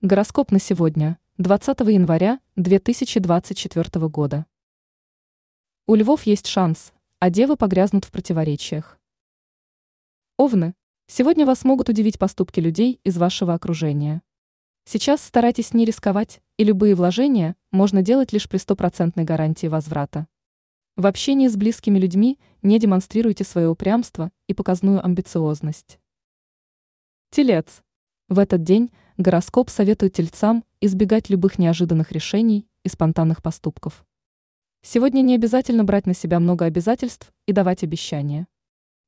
Гороскоп на сегодня, 20 января 2024 года. У львов есть шанс, а девы погрязнут в противоречиях. Овны, сегодня вас могут удивить поступки людей из вашего окружения. Сейчас старайтесь не рисковать, и любые вложения можно делать лишь при стопроцентной гарантии возврата. В общении с близкими людьми не демонстрируйте свое упрямство и показную амбициозность. Телец. В этот день гороскоп советует тельцам избегать любых неожиданных решений и спонтанных поступков. Сегодня не обязательно брать на себя много обязательств и давать обещания.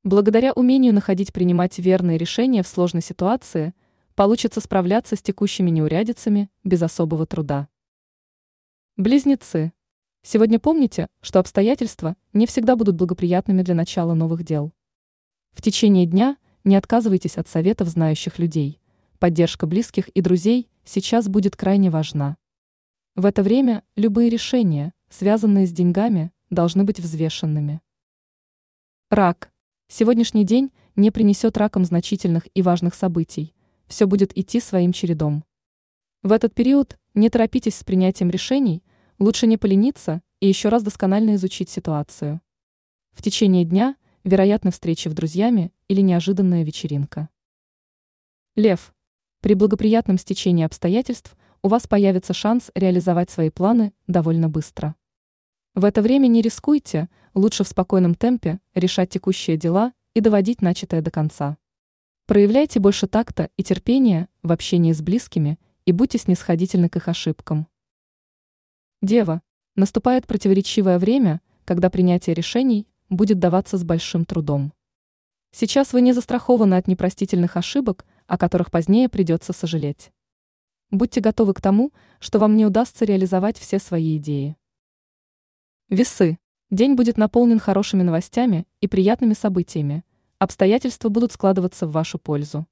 Благодаря умению находить принимать верные решения в сложной ситуации, получится справляться с текущими неурядицами без особого труда. Близнецы. Сегодня помните, что обстоятельства не всегда будут благоприятными для начала новых дел. В течение дня не отказывайтесь от советов знающих людей. Поддержка близких и друзей сейчас будет крайне важна. В это время любые решения, связанные с деньгами, должны быть взвешенными. Рак. Сегодняшний день не принесет ракам значительных и важных событий. Все будет идти своим чередом. В этот период не торопитесь с принятием решений, лучше не полениться и еще раз досконально изучить ситуацию. В течение дня вероятны встречи в друзьями или неожиданная вечеринка. Лев. При благоприятном стечении обстоятельств у вас появится шанс реализовать свои планы довольно быстро. В это время не рискуйте, лучше в спокойном темпе решать текущие дела и доводить начатое до конца. Проявляйте больше такта и терпения в общении с близкими и будьте снисходительны к их ошибкам. Дева. Наступает противоречивое время, когда принятие решений будет даваться с большим трудом. Сейчас вы не застрахованы от непростительных ошибок, о которых позднее придется сожалеть. Будьте готовы к тому, что вам не удастся реализовать все свои идеи. Весы. День будет наполнен хорошими новостями и приятными событиями. Обстоятельства будут складываться в вашу пользу.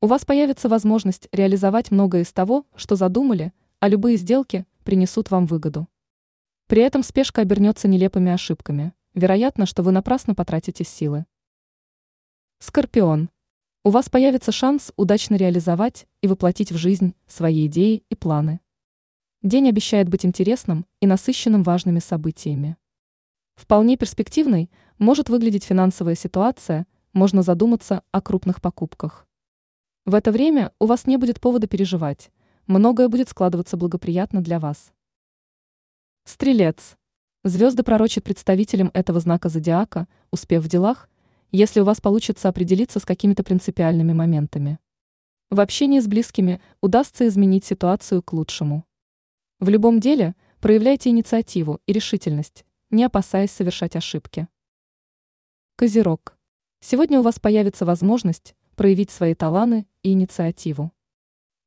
У вас появится возможность реализовать многое из того, что задумали, а любые сделки принесут вам выгоду. При этом спешка обернется нелепыми ошибками. Вероятно, что вы напрасно потратите силы. Скорпион. У вас появится шанс удачно реализовать и воплотить в жизнь свои идеи и планы. День обещает быть интересным и насыщенным важными событиями. Вполне перспективной может выглядеть финансовая ситуация, можно задуматься о крупных покупках. В это время у вас не будет повода переживать, многое будет складываться благоприятно для вас. Стрелец. Звезды пророчат представителям этого знака зодиака успех в делах – если у вас получится определиться с какими-то принципиальными моментами. В общении с близкими удастся изменить ситуацию к лучшему. В любом деле проявляйте инициативу и решительность, не опасаясь совершать ошибки. Козерог. Сегодня у вас появится возможность проявить свои таланты и инициативу.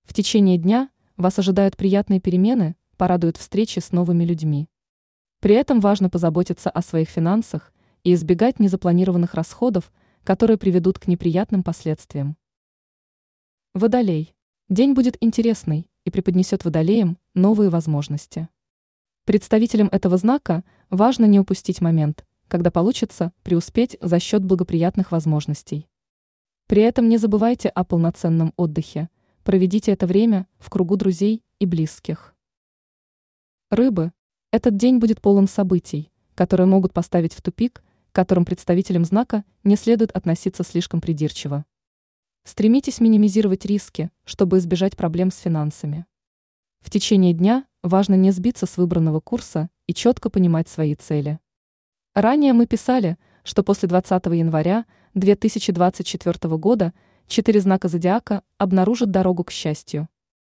В течение дня вас ожидают приятные перемены, порадуют встречи с новыми людьми. При этом важно позаботиться о своих финансах и избегать незапланированных расходов, которые приведут к неприятным последствиям. Водолей. День будет интересный и преподнесет водолеям новые возможности. Представителям этого знака важно не упустить момент, когда получится преуспеть за счет благоприятных возможностей. При этом не забывайте о полноценном отдыхе, проведите это время в кругу друзей и близких. Рыбы. Этот день будет полон событий, которые могут поставить в тупик к которым представителям знака не следует относиться слишком придирчиво. Стремитесь минимизировать риски, чтобы избежать проблем с финансами. В течение дня важно не сбиться с выбранного курса и четко понимать свои цели. Ранее мы писали, что после 20 января 2024 года четыре знака зодиака обнаружат дорогу к счастью.